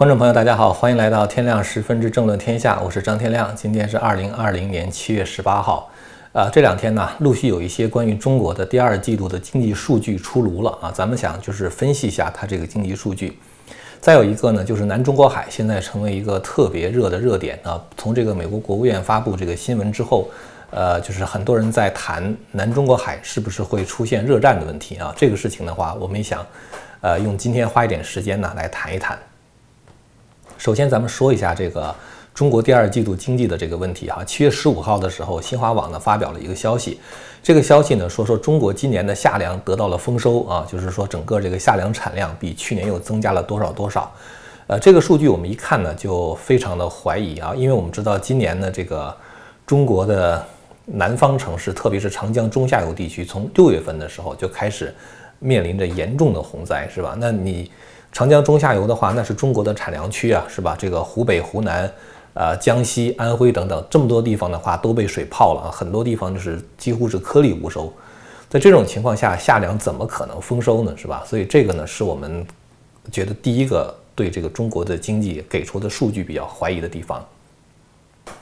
观众朋友，大家好，欢迎来到天亮十分之政论天下，我是张天亮。今天是二零二零年七月十八号，啊，这两天呢，陆续有一些关于中国的第二季度的经济数据出炉了啊，咱们想就是分析一下它这个经济数据。再有一个呢，就是南中国海现在成为一个特别热的热点啊。从这个美国国务院发布这个新闻之后，呃，就是很多人在谈南中国海是不是会出现热战的问题啊。这个事情的话，我们也想，呃，用今天花一点时间呢来谈一谈。首先，咱们说一下这个中国第二季度经济的这个问题哈。七月十五号的时候，新华网呢发表了一个消息，这个消息呢说说中国今年的夏粮得到了丰收啊，就是说整个这个夏粮产量比去年又增加了多少多少。呃，这个数据我们一看呢就非常的怀疑啊，因为我们知道今年呢这个中国的南方城市，特别是长江中下游地区，从六月份的时候就开始面临着严重的洪灾，是吧？那你。长江中下游的话，那是中国的产粮区啊，是吧？这个湖北、湖南、呃江西、安徽等等这么多地方的话，都被水泡了，很多地方就是几乎是颗粒无收。在这种情况下，夏粮怎么可能丰收呢？是吧？所以这个呢，是我们觉得第一个对这个中国的经济给出的数据比较怀疑的地方。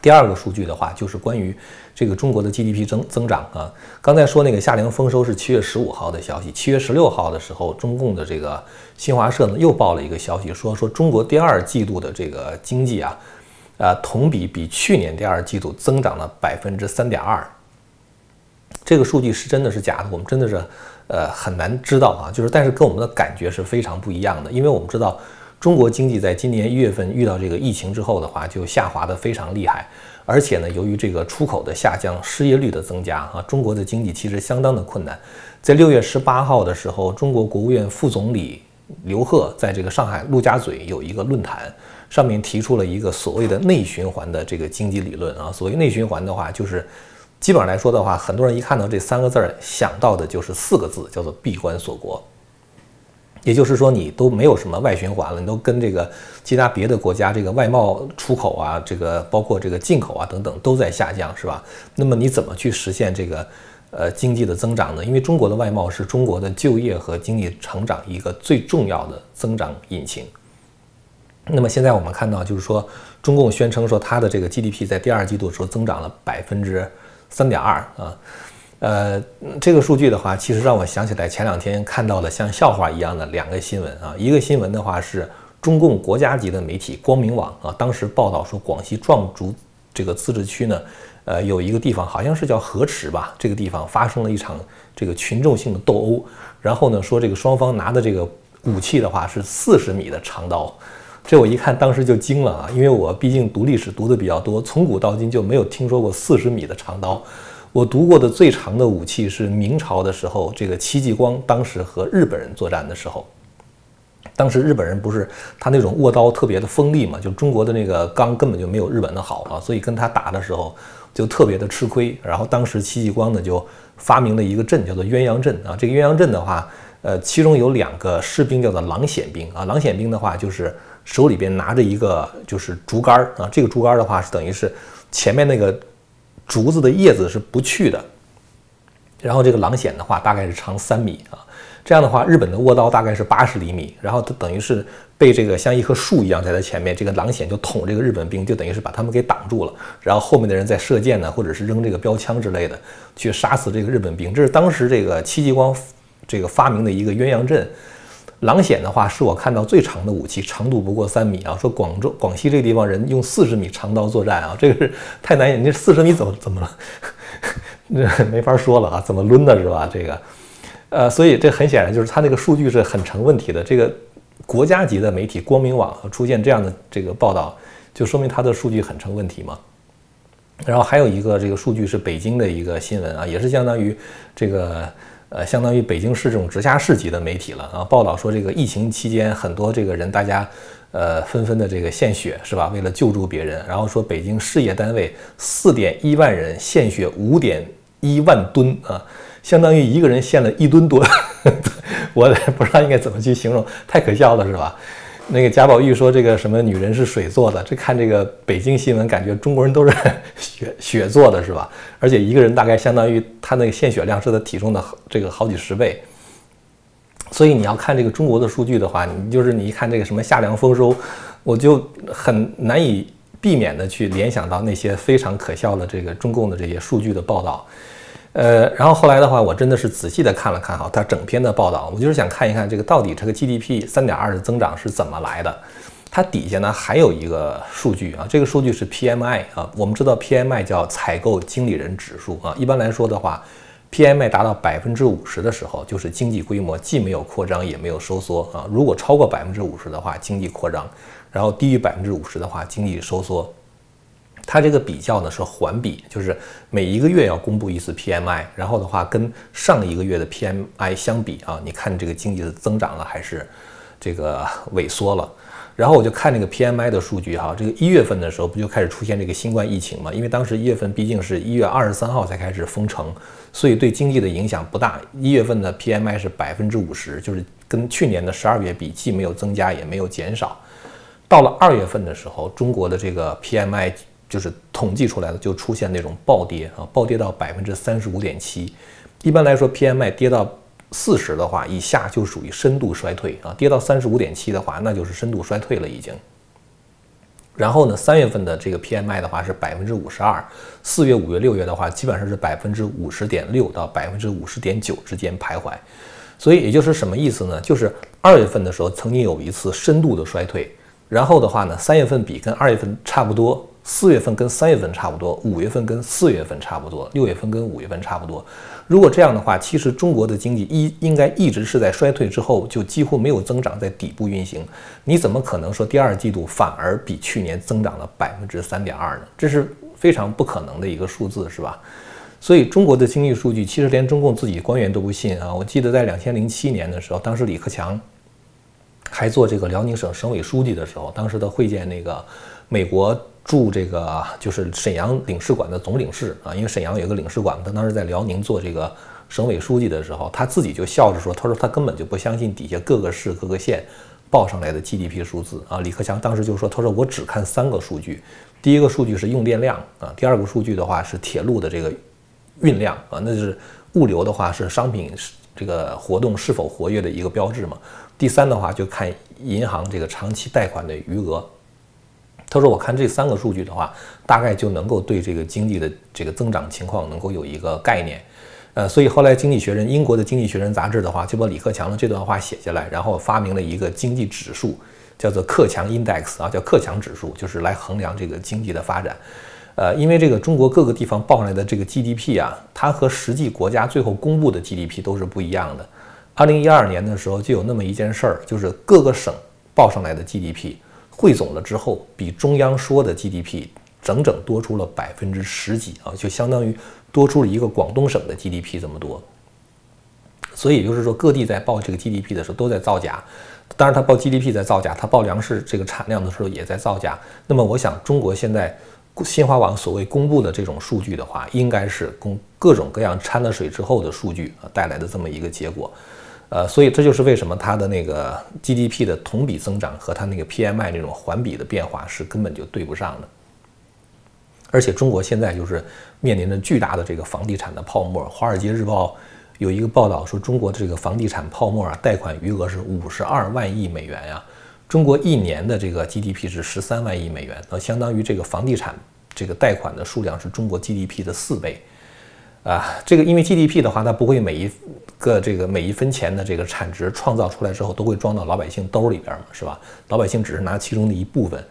第二个数据的话，就是关于这个中国的 GDP 增增长啊。刚才说那个夏粮丰收是七月十五号的消息，七月十六号的时候，中共的这个新华社呢又报了一个消息，说说中国第二季度的这个经济啊，啊同比比去年第二季度增长了百分之三点二。这个数据是真的是假的，我们真的是呃很难知道啊。就是但是跟我们的感觉是非常不一样的，因为我们知道。中国经济在今年一月份遇到这个疫情之后的话，就下滑的非常厉害，而且呢，由于这个出口的下降、失业率的增加啊，中国的经济其实相当的困难。在六月十八号的时候，中国国务院副总理刘鹤在这个上海陆家嘴有一个论坛，上面提出了一个所谓的内循环的这个经济理论啊。所谓内循环的话，就是基本上来说的话，很多人一看到这三个字儿，想到的就是四个字，叫做闭关锁国。也就是说，你都没有什么外循环了，你都跟这个其他别的国家这个外贸出口啊，这个包括这个进口啊等等都在下降，是吧？那么你怎么去实现这个呃经济的增长呢？因为中国的外贸是中国的就业和经济成长一个最重要的增长引擎。那么现在我们看到，就是说中共宣称说它的这个 GDP 在第二季度的时候增长了百分之三点二啊。呃，这个数据的话，其实让我想起来前两天看到了像笑话一样的两个新闻啊。一个新闻的话是中共国家级的媒体光明网啊，当时报道说广西壮族这个自治区呢，呃，有一个地方好像是叫河池吧，这个地方发生了一场这个群众性的斗殴，然后呢说这个双方拿的这个武器的话是四十米的长刀，这我一看当时就惊了啊，因为我毕竟读历史读的比较多，从古到今就没有听说过四十米的长刀。我读过的最长的武器是明朝的时候，这个戚继光当时和日本人作战的时候，当时日本人不是他那种握刀特别的锋利嘛，就中国的那个钢根本就没有日本的好啊，所以跟他打的时候就特别的吃亏。然后当时戚继光呢就发明了一个阵，叫做鸳鸯阵啊。这个鸳鸯阵的话，呃，其中有两个士兵叫做狼筅兵啊。狼筅兵的话就是手里边拿着一个就是竹竿啊，这个竹竿的话是等于是前面那个。竹子的叶子是不去的，然后这个狼筅的话大概是长三米啊，这样的话日本的倭刀大概是八十厘米，然后它等于是被这个像一棵树一样在它前面，这个狼筅就捅这个日本兵，就等于是把他们给挡住了，然后后面的人在射箭呢，或者是扔这个标枪之类的去杀死这个日本兵，这是当时这个戚继光这个发明的一个鸳鸯阵。狼筅的话是我看到最长的武器，长度不过三米啊。说广州、广西这个地方人用四十米长刀作战啊，这个是太难。你这四十米怎么怎么了？这没法说了啊，怎么抡的是吧？这个，呃，所以这很显然就是他那个数据是很成问题的。这个国家级的媒体光明网出现这样的这个报道，就说明他的数据很成问题嘛。然后还有一个这个数据是北京的一个新闻啊，也是相当于这个。呃，相当于北京市这种直辖市级的媒体了啊，报道说这个疫情期间很多这个人，大家呃纷纷的这个献血是吧？为了救助别人，然后说北京事业单位四点一万人献血五点一万吨啊，相当于一个人献了一吨多，我也不知道应该怎么去形容，太可笑了是吧？那个贾宝玉说：“这个什么女人是水做的？这看这个北京新闻，感觉中国人都是 血血做的，是吧？而且一个人大概相当于他那个献血量是他体重的这个好几十倍。所以你要看这个中国的数据的话，你就是你一看这个什么夏粮丰收，我就很难以避免的去联想到那些非常可笑的这个中共的这些数据的报道。呃，然后后来的话，我真的是仔细的看了看哈，它整篇的报道，我就是想看一看这个到底这个 GDP 三点二的增长是怎么来的。它底下呢还有一个数据啊，这个数据是 PMI 啊，我们知道 PMI 叫采购经理人指数啊，一般来说的话。PMI 达到百分之五十的时候，就是经济规模既没有扩张也没有收缩啊。如果超过百分之五十的话，经济扩张；然后低于百分之五十的话，经济收缩。它这个比较呢是环比，就是每一个月要公布一次 PMI，然后的话跟上一个月的 PMI 相比啊，你看这个经济的增长了还是这个萎缩了？然后我就看这个 PMI 的数据哈，这个一月份的时候不就开始出现这个新冠疫情嘛？因为当时一月份毕竟是一月二十三号才开始封城，所以对经济的影响不大。一月份的 PMI 是百分之五十，就是跟去年的十二月比，既没有增加也没有减少。到了二月份的时候，中国的这个 PMI 就是统计出来的，就出现那种暴跌啊，暴跌到百分之三十五点七。一般来说，PMI 跌到。四十的话以下就属于深度衰退啊，跌到三十五点七的话，那就是深度衰退了已经。然后呢，三月份的这个 PMI 的话是百分之五十二，四月、五月、六月的话基本上是百分之五十点六到百分之五十点九之间徘徊。所以也就是什么意思呢？就是二月份的时候曾经有一次深度的衰退，然后的话呢，三月份比跟二月份差不多。四月份跟三月份差不多，五月份跟四月份差不多，六月份跟五月份差不多。如果这样的话，其实中国的经济一应该一直是在衰退之后就几乎没有增长，在底部运行。你怎么可能说第二季度反而比去年增长了百分之三点二呢？这是非常不可能的一个数字，是吧？所以中国的经济数据其实连中共自己官员都不信啊！我记得在两千零七年的时候，当时李克强还做这个辽宁省省委书记的时候，当时的会见那个美国。驻这个就是沈阳领事馆的总领事啊，因为沈阳有一个领事馆，他当时在辽宁做这个省委书记的时候，他自己就笑着说：“他说他根本就不相信底下各个市、各个县报上来的 GDP 数字啊。”李克强当时就说：“他说我只看三个数据，第一个数据是用电量啊，第二个数据的话是铁路的这个运量啊，那就是物流的话是商品这个活动是否活跃的一个标志嘛。第三的话就看银行这个长期贷款的余额。”他说：“我看这三个数据的话，大概就能够对这个经济的这个增长情况能够有一个概念。呃，所以后来《经济学人》英国的《经济学人》杂志的话，就把李克强的这段话写下来，然后发明了一个经济指数，叫做克强 Index 啊，叫克强指数，就是来衡量这个经济的发展。呃，因为这个中国各个地方报上来的这个 GDP 啊，它和实际国家最后公布的 GDP 都是不一样的。二零一二年的时候就有那么一件事儿，就是各个省报上来的 GDP。汇总了之后，比中央说的 GDP 整整多出了百分之十几啊，就相当于多出了一个广东省的 GDP 这么多。所以就是说，各地在报这个 GDP 的时候都在造假。当然，他报 GDP 在造假，他报粮食这个产量的时候也在造假。那么，我想中国现在新华网所谓公布的这种数据的话，应该是公各种各样掺了水之后的数据啊带来的这么一个结果。呃，所以这就是为什么它的那个 GDP 的同比增长和它那个 PMI 那种环比的变化是根本就对不上的。而且中国现在就是面临着巨大的这个房地产的泡沫。华尔街日报有一个报道说，中国的这个房地产泡沫啊，贷款余额是五十二万亿美元呀。中国一年的这个 GDP 是十三万亿美元，那相当于这个房地产这个贷款的数量是中国 GDP 的四倍。啊，这个因为 GDP 的话，它不会每一个这个每一分钱的这个产值创造出来之后都会装到老百姓兜里边嘛，是吧？老百姓只是拿其中的一部分。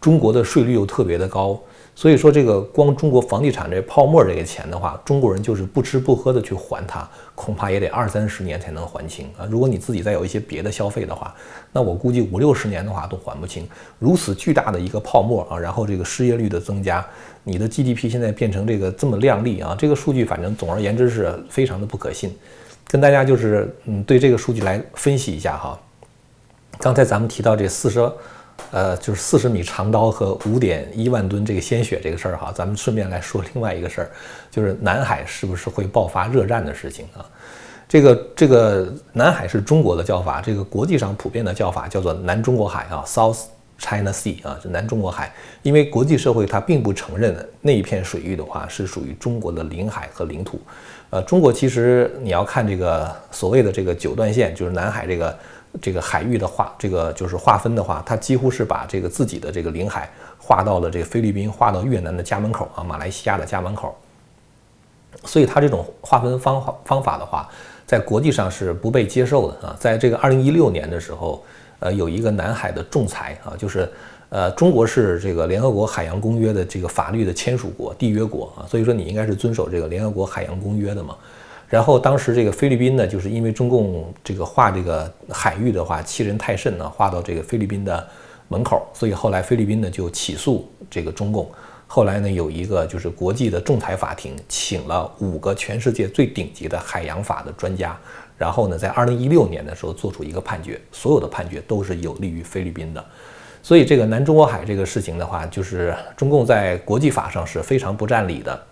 中国的税率又特别的高。所以说，这个光中国房地产这泡沫这个钱的话，中国人就是不吃不喝的去还它，恐怕也得二三十年才能还清啊。如果你自己再有一些别的消费的话，那我估计五六十年的话都还不清。如此巨大的一个泡沫啊，然后这个失业率的增加，你的 GDP 现在变成这个这么靓丽啊，这个数据反正总而言之是非常的不可信。跟大家就是嗯，对这个数据来分析一下哈。刚才咱们提到这四十。呃，就是四十米长刀和五点一万吨这个鲜血这个事儿哈，咱们顺便来说另外一个事儿，就是南海是不是会爆发热战的事情啊？这个这个南海是中国的叫法，这个国际上普遍的叫法叫做南中国海啊，South China Sea 啊，是南中国海。因为国际社会它并不承认那一片水域的话是属于中国的领海和领土。呃，中国其实你要看这个所谓的这个九段线，就是南海这个这个海域的划，这个就是划分的话，它几乎是把这个自己的这个领海划到了这个菲律宾，划到越南的家门口啊，马来西亚的家门口。所以它这种划分方法方法的话，在国际上是不被接受的啊。在这个二零一六年的时候，呃，有一个南海的仲裁啊，就是呃，中国是这个联合国海洋公约的这个法律的签署国、缔约国啊，所以说你应该是遵守这个联合国海洋公约的嘛。然后当时这个菲律宾呢，就是因为中共这个划这个海域的话欺人太甚呢，划到这个菲律宾的门口，所以后来菲律宾呢就起诉这个中共。后来呢，有一个就是国际的仲裁法庭，请了五个全世界最顶级的海洋法的专家，然后呢，在二零一六年的时候做出一个判决，所有的判决都是有利于菲律宾的。所以这个南中国海这个事情的话，就是中共在国际法上是非常不占理的。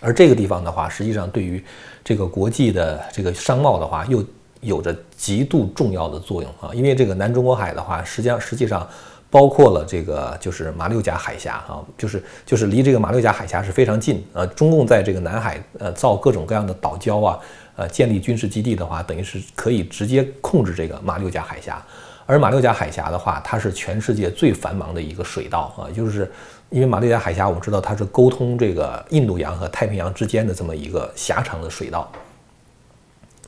而这个地方的话，实际上对于这个国际的这个商贸的话，又有着极度重要的作用啊，因为这个南中国海的话，实际上实际上。包括了这个就是马六甲海峡啊，就是就是离这个马六甲海峡是非常近呃，中共在这个南海呃造各种各样的岛礁啊，呃建立军事基地的话，等于是可以直接控制这个马六甲海峡。而马六甲海峡的话，它是全世界最繁忙的一个水道啊，就是因为马六甲海峡我们知道它是沟通这个印度洋和太平洋之间的这么一个狭长的水道。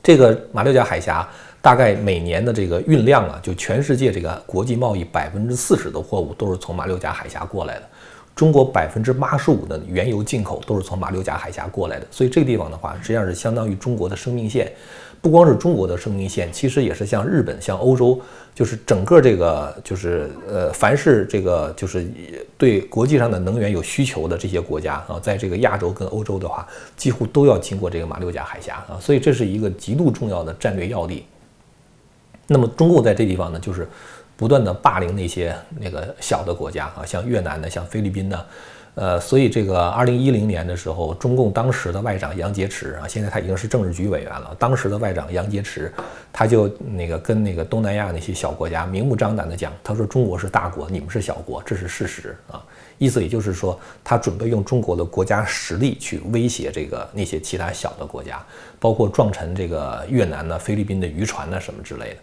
这个马六甲海峡。大概每年的这个运量啊，就全世界这个国际贸易百分之四十的货物都是从马六甲海峡过来的。中国百分之八十五的原油进口都是从马六甲海峡过来的，所以这个地方的话，实际上是相当于中国的生命线。不光是中国的生命线，其实也是像日本、像欧洲，就是整个这个就是呃，凡是这个就是对国际上的能源有需求的这些国家啊，在这个亚洲跟欧洲的话，几乎都要经过这个马六甲海峡啊，所以这是一个极度重要的战略要地。那么中共在这地方呢，就是不断的霸凌那些那个小的国家啊，像越南的，像菲律宾的，呃，所以这个二零一零年的时候，中共当时的外长杨洁篪啊，现在他已经是政治局委员了。当时的外长杨洁篪，他就那个跟那个东南亚那些小国家明目张胆的讲，他说中国是大国，你们是小国，这是事实啊。意思也就是说，他准备用中国的国家实力去威胁这个那些其他小的国家，包括撞沉这个越南呢、菲律宾的渔船呢什么之类的。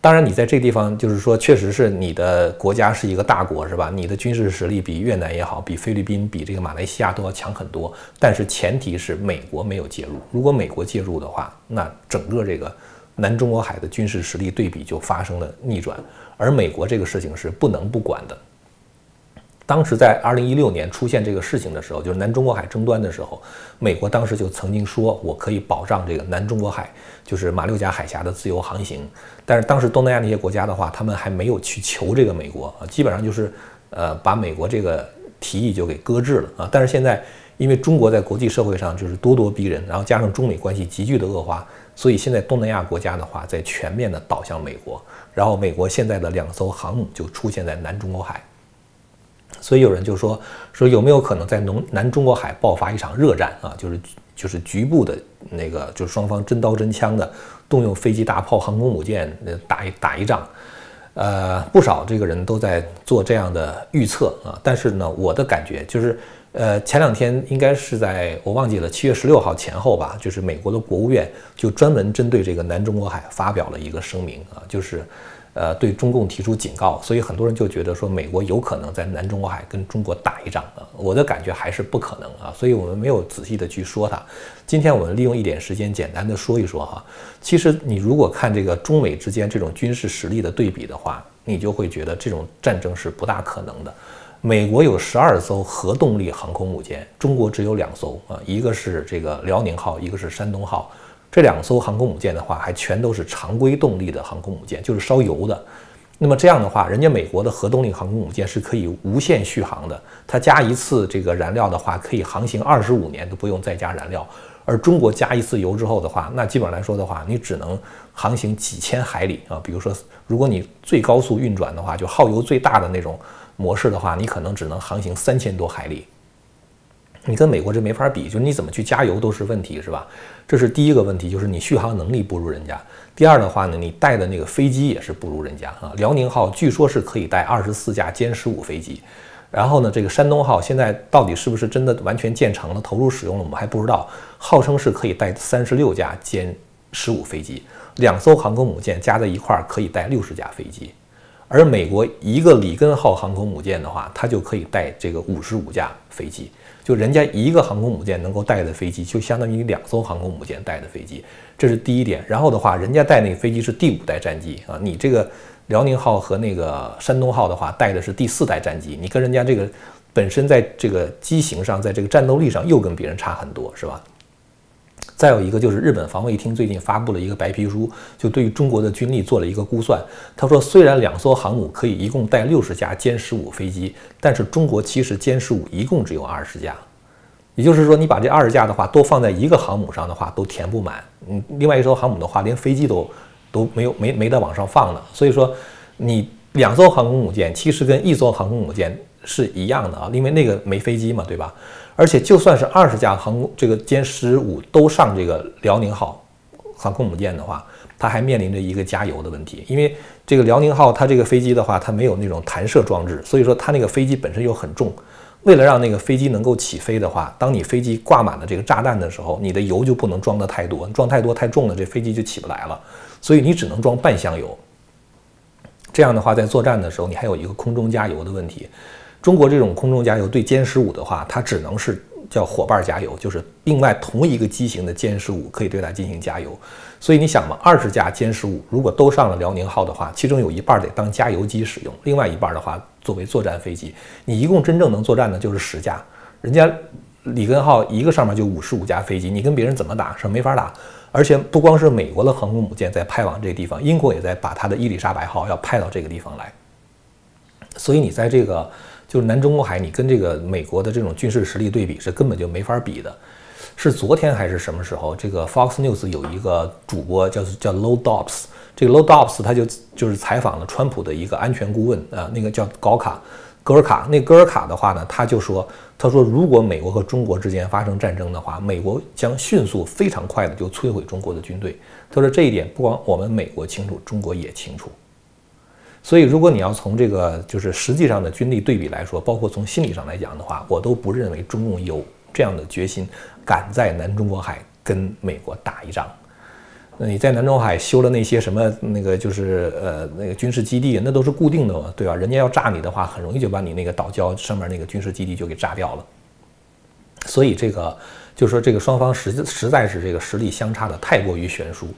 当然，你在这地方就是说，确实是你的国家是一个大国，是吧？你的军事实力比越南也好，比菲律宾、比这个马来西亚都要强很多。但是前提是美国没有介入。如果美国介入的话，那整个这个南中国海的军事实力对比就发生了逆转。而美国这个事情是不能不管的。当时在二零一六年出现这个事情的时候，就是南中国海争端的时候，美国当时就曾经说，我可以保障这个南中国海，就是马六甲海峡的自由航行。但是当时东南亚那些国家的话，他们还没有去求这个美国啊，基本上就是呃把美国这个提议就给搁置了啊。但是现在因为中国在国际社会上就是咄咄逼人，然后加上中美关系急剧的恶化，所以现在东南亚国家的话在全面的倒向美国，然后美国现在的两艘航母就出现在南中国海。所以有人就说说有没有可能在南中国海爆发一场热战啊？就是就是局部的那个，就是双方真刀真枪的动用飞机、大炮、航空母舰打一打一仗。呃，不少这个人都在做这样的预测啊。但是呢，我的感觉就是，呃，前两天应该是在我忘记了七月十六号前后吧，就是美国的国务院就专门针对这个南中国海发表了一个声明啊，就是。呃，对中共提出警告，所以很多人就觉得说美国有可能在南中国海跟中国打一仗啊。我的感觉还是不可能啊，所以我们没有仔细的去说它。今天我们利用一点时间简单的说一说哈。其实你如果看这个中美之间这种军事实力的对比的话，你就会觉得这种战争是不大可能的。美国有十二艘核动力航空母舰，中国只有两艘啊，一个是这个辽宁号，一个是山东号。这两艘航空母舰的话，还全都是常规动力的航空母舰，就是烧油的。那么这样的话，人家美国的核动力航空母舰是可以无限续航的，它加一次这个燃料的话，可以航行二十五年都不用再加燃料。而中国加一次油之后的话，那基本上来说的话，你只能航行几千海里啊。比如说，如果你最高速运转的话，就耗油最大的那种模式的话，你可能只能航行三千多海里。你跟美国这没法比，就是你怎么去加油都是问题，是吧？这是第一个问题，就是你续航能力不如人家。第二的话呢，你带的那个飞机也是不如人家啊。辽宁号据说是可以带二十四架歼十五飞机，然后呢，这个山东号现在到底是不是真的完全建成了、投入使用了，我们还不知道。号称是可以带三十六架歼十五飞机，两艘航空母舰加在一块儿可以带六十架飞机。而美国一个里根号航空母舰的话，它就可以带这个五十五架飞机。就人家一个航空母舰能够带的飞机，就相当于两艘航空母舰带的飞机，这是第一点。然后的话，人家带那个飞机是第五代战机啊，你这个辽宁号和那个山东号的话，带的是第四代战机，你跟人家这个本身在这个机型上，在这个战斗力上又跟别人差很多，是吧？再有一个就是日本防卫厅最近发布了一个白皮书，就对于中国的军力做了一个估算。他说，虽然两艘航母可以一共带六十架歼十五飞机，但是中国其实歼十五一共只有二十架。也就是说，你把这二十架的话都放在一个航母上的话，都填不满。嗯，另外一艘航母的话，连飞机都都没有没没得往上放呢。所以说，你两艘航空母舰其实跟一艘航空母舰是一样的啊，因为那个没飞机嘛，对吧？而且就算是二十架航空这个歼十五都上这个辽宁号航空母舰的话，它还面临着一个加油的问题。因为这个辽宁号它这个飞机的话，它没有那种弹射装置，所以说它那个飞机本身又很重。为了让那个飞机能够起飞的话，当你飞机挂满了这个炸弹的时候，你的油就不能装得太多，装太多太重了，这飞机就起不来了。所以你只能装半箱油。这样的话，在作战的时候，你还有一个空中加油的问题。中国这种空中加油对歼十五的话，它只能是叫伙伴加油，就是另外同一个机型的歼十五可以对它进行加油。所以你想嘛，二十架歼十五如果都上了辽宁号的话，其中有一半得当加油机使用，另外一半的话作为作战飞机。你一共真正能作战的就是十架，人家里根号一个上面就五十五架飞机，你跟别人怎么打是没法打。而且不光是美国的航空母舰在派往这个地方，英国也在把它的伊丽莎白号要派到这个地方来。所以你在这个。就是南中国海，你跟这个美国的这种军事实力对比是根本就没法比的。是昨天还是什么时候？这个 Fox News 有一个主播叫叫 Low Dobbs，这个 Low Dobbs 他就就是采访了川普的一个安全顾问啊，那个叫高卡戈尔卡。那戈尔卡的话呢，他就说，他说如果美国和中国之间发生战争的话，美国将迅速非常快的就摧毁中国的军队。他说这一点不光我们美国清楚，中国也清楚。所以，如果你要从这个就是实际上的军力对比来说，包括从心理上来讲的话，我都不认为中共有这样的决心，敢在南中国海跟美国打一仗。那你在南中海修了那些什么那个就是呃那个军事基地，那都是固定的嘛，对吧？人家要炸你的话，很容易就把你那个岛礁上面那个军事基地就给炸掉了。所以这个就是说，这个双方实实在是这个实力相差的太过于悬殊。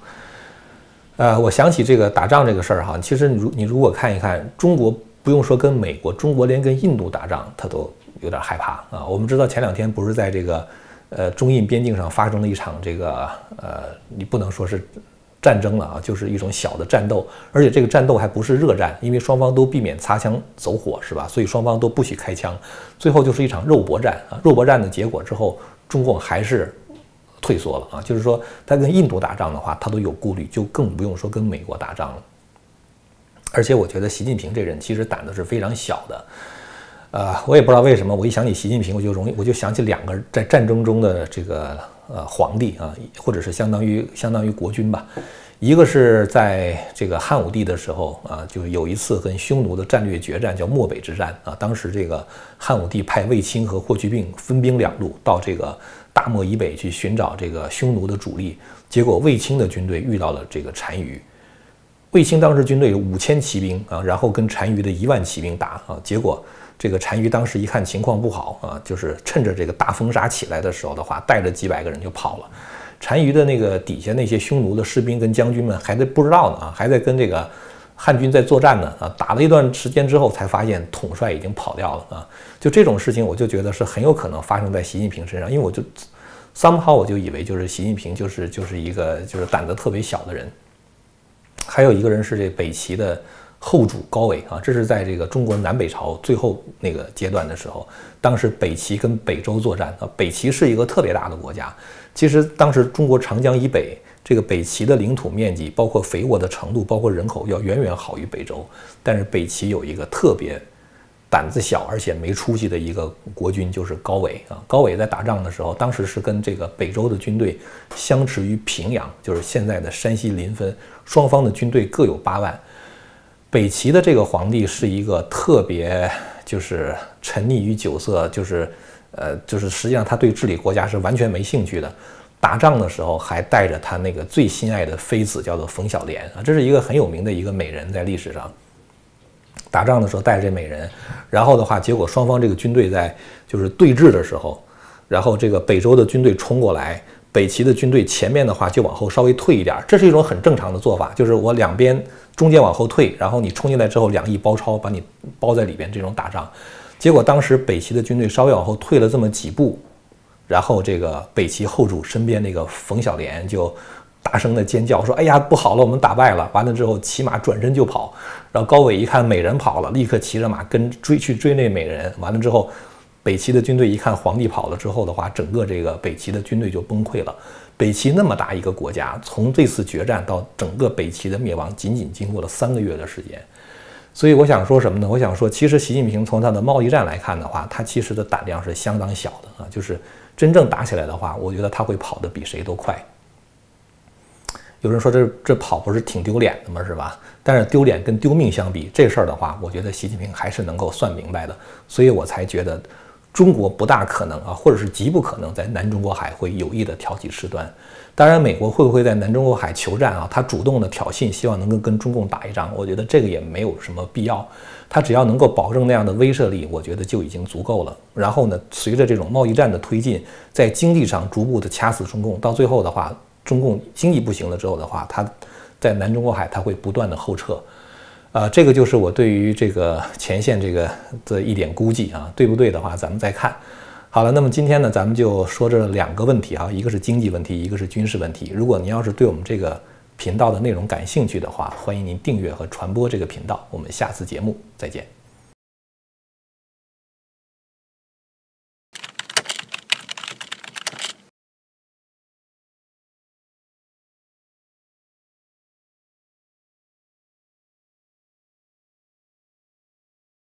呃，我想起这个打仗这个事儿哈，其实你如你如果看一看中国，不用说跟美国，中国连跟印度打仗，他都有点害怕啊。我们知道前两天不是在这个呃中印边境上发生了一场这个呃，你不能说是战争了啊，就是一种小的战斗，而且这个战斗还不是热战，因为双方都避免擦枪走火是吧？所以双方都不许开枪，最后就是一场肉搏战啊。肉搏战的结果之后，中共还是。退缩了啊，就是说他跟印度打仗的话，他都有顾虑，就更不用说跟美国打仗了。而且我觉得习近平这人其实胆子是非常小的，呃，我也不知道为什么，我一想起习近平，我就容易我就想起两个在战争中的这个呃皇帝啊，或者是相当于相当于国君吧。一个是在这个汉武帝的时候啊，就有一次跟匈奴的战略决战，叫漠北之战啊。当时这个汉武帝派卫青和霍去病分兵两路到这个。大漠以北去寻找这个匈奴的主力，结果卫青的军队遇到了这个单于。卫青当时军队有五千骑兵啊，然后跟单于的一万骑兵打啊，结果这个单于当时一看情况不好啊，就是趁着这个大风沙起来的时候的话，带着几百个人就跑了。单于的那个底下那些匈奴的士兵跟将军们还在不知道呢啊，还在跟这个。汉军在作战呢，啊，打了一段时间之后，才发现统帅已经跑掉了啊！就这种事情，我就觉得是很有可能发生在习近平身上，因为我就，somehow 我就以为就是习近平就是就是一个就是胆子特别小的人。还有一个人是这北齐的后主高纬啊，这是在这个中国南北朝最后那个阶段的时候，当时北齐跟北周作战啊，北齐是一个特别大的国家，其实当时中国长江以北。这个北齐的领土面积，包括肥沃的程度，包括人口，要远远好于北周。但是北齐有一个特别胆子小而且没出息的一个国君，就是高纬啊。高纬在打仗的时候，当时是跟这个北周的军队相持于平阳，就是现在的山西临汾，双方的军队各有八万。北齐的这个皇帝是一个特别就是沉溺于酒色，就是呃，就是实际上他对治理国家是完全没兴趣的。打仗的时候还带着他那个最心爱的妃子，叫做冯小莲啊，这是一个很有名的一个美人，在历史上。打仗的时候带着这美人，然后的话，结果双方这个军队在就是对峙的时候，然后这个北周的军队冲过来，北齐的军队前面的话就往后稍微退一点，这是一种很正常的做法，就是我两边中间往后退，然后你冲进来之后两翼包抄，把你包在里边，这种打仗。结果当时北齐的军队稍微往后退了这么几步，然后这个北齐后主身边那个冯小莲就。大声的尖叫说：“哎呀，不好了，我们打败了！”完了之后，骑马转身就跑。然后高纬一看美人跑了，立刻骑着马跟追去追那美人。完了之后，北齐的军队一看皇帝跑了之后的话，整个这个北齐的军队就崩溃了。北齐那么大一个国家，从这次决战到整个北齐的灭亡，仅仅经过了三个月的时间。所以我想说什么呢？我想说，其实习近平从他的贸易战来看的话，他其实的胆量是相当小的啊。就是真正打起来的话，我觉得他会跑得比谁都快。有人说这这跑不是挺丢脸的吗？是吧？但是丢脸跟丢命相比，这事儿的话，我觉得习近平还是能够算明白的。所以我才觉得中国不大可能啊，或者是极不可能在南中国海会有意的挑起事端。当然，美国会不会在南中国海求战啊？他主动的挑衅，希望能够跟中共打一仗，我觉得这个也没有什么必要。他只要能够保证那样的威慑力，我觉得就已经足够了。然后呢，随着这种贸易战的推进，在经济上逐步的掐死中共，到最后的话。中共经济不行了之后的话，他在南中国海他会不断的后撤，啊，这个就是我对于这个前线这个的一点估计啊，对不对的话，咱们再看。好了，那么今天呢，咱们就说这两个问题啊，一个是经济问题，一个是军事问题。如果您要是对我们这个频道的内容感兴趣的话，欢迎您订阅和传播这个频道。我们下次节目再见。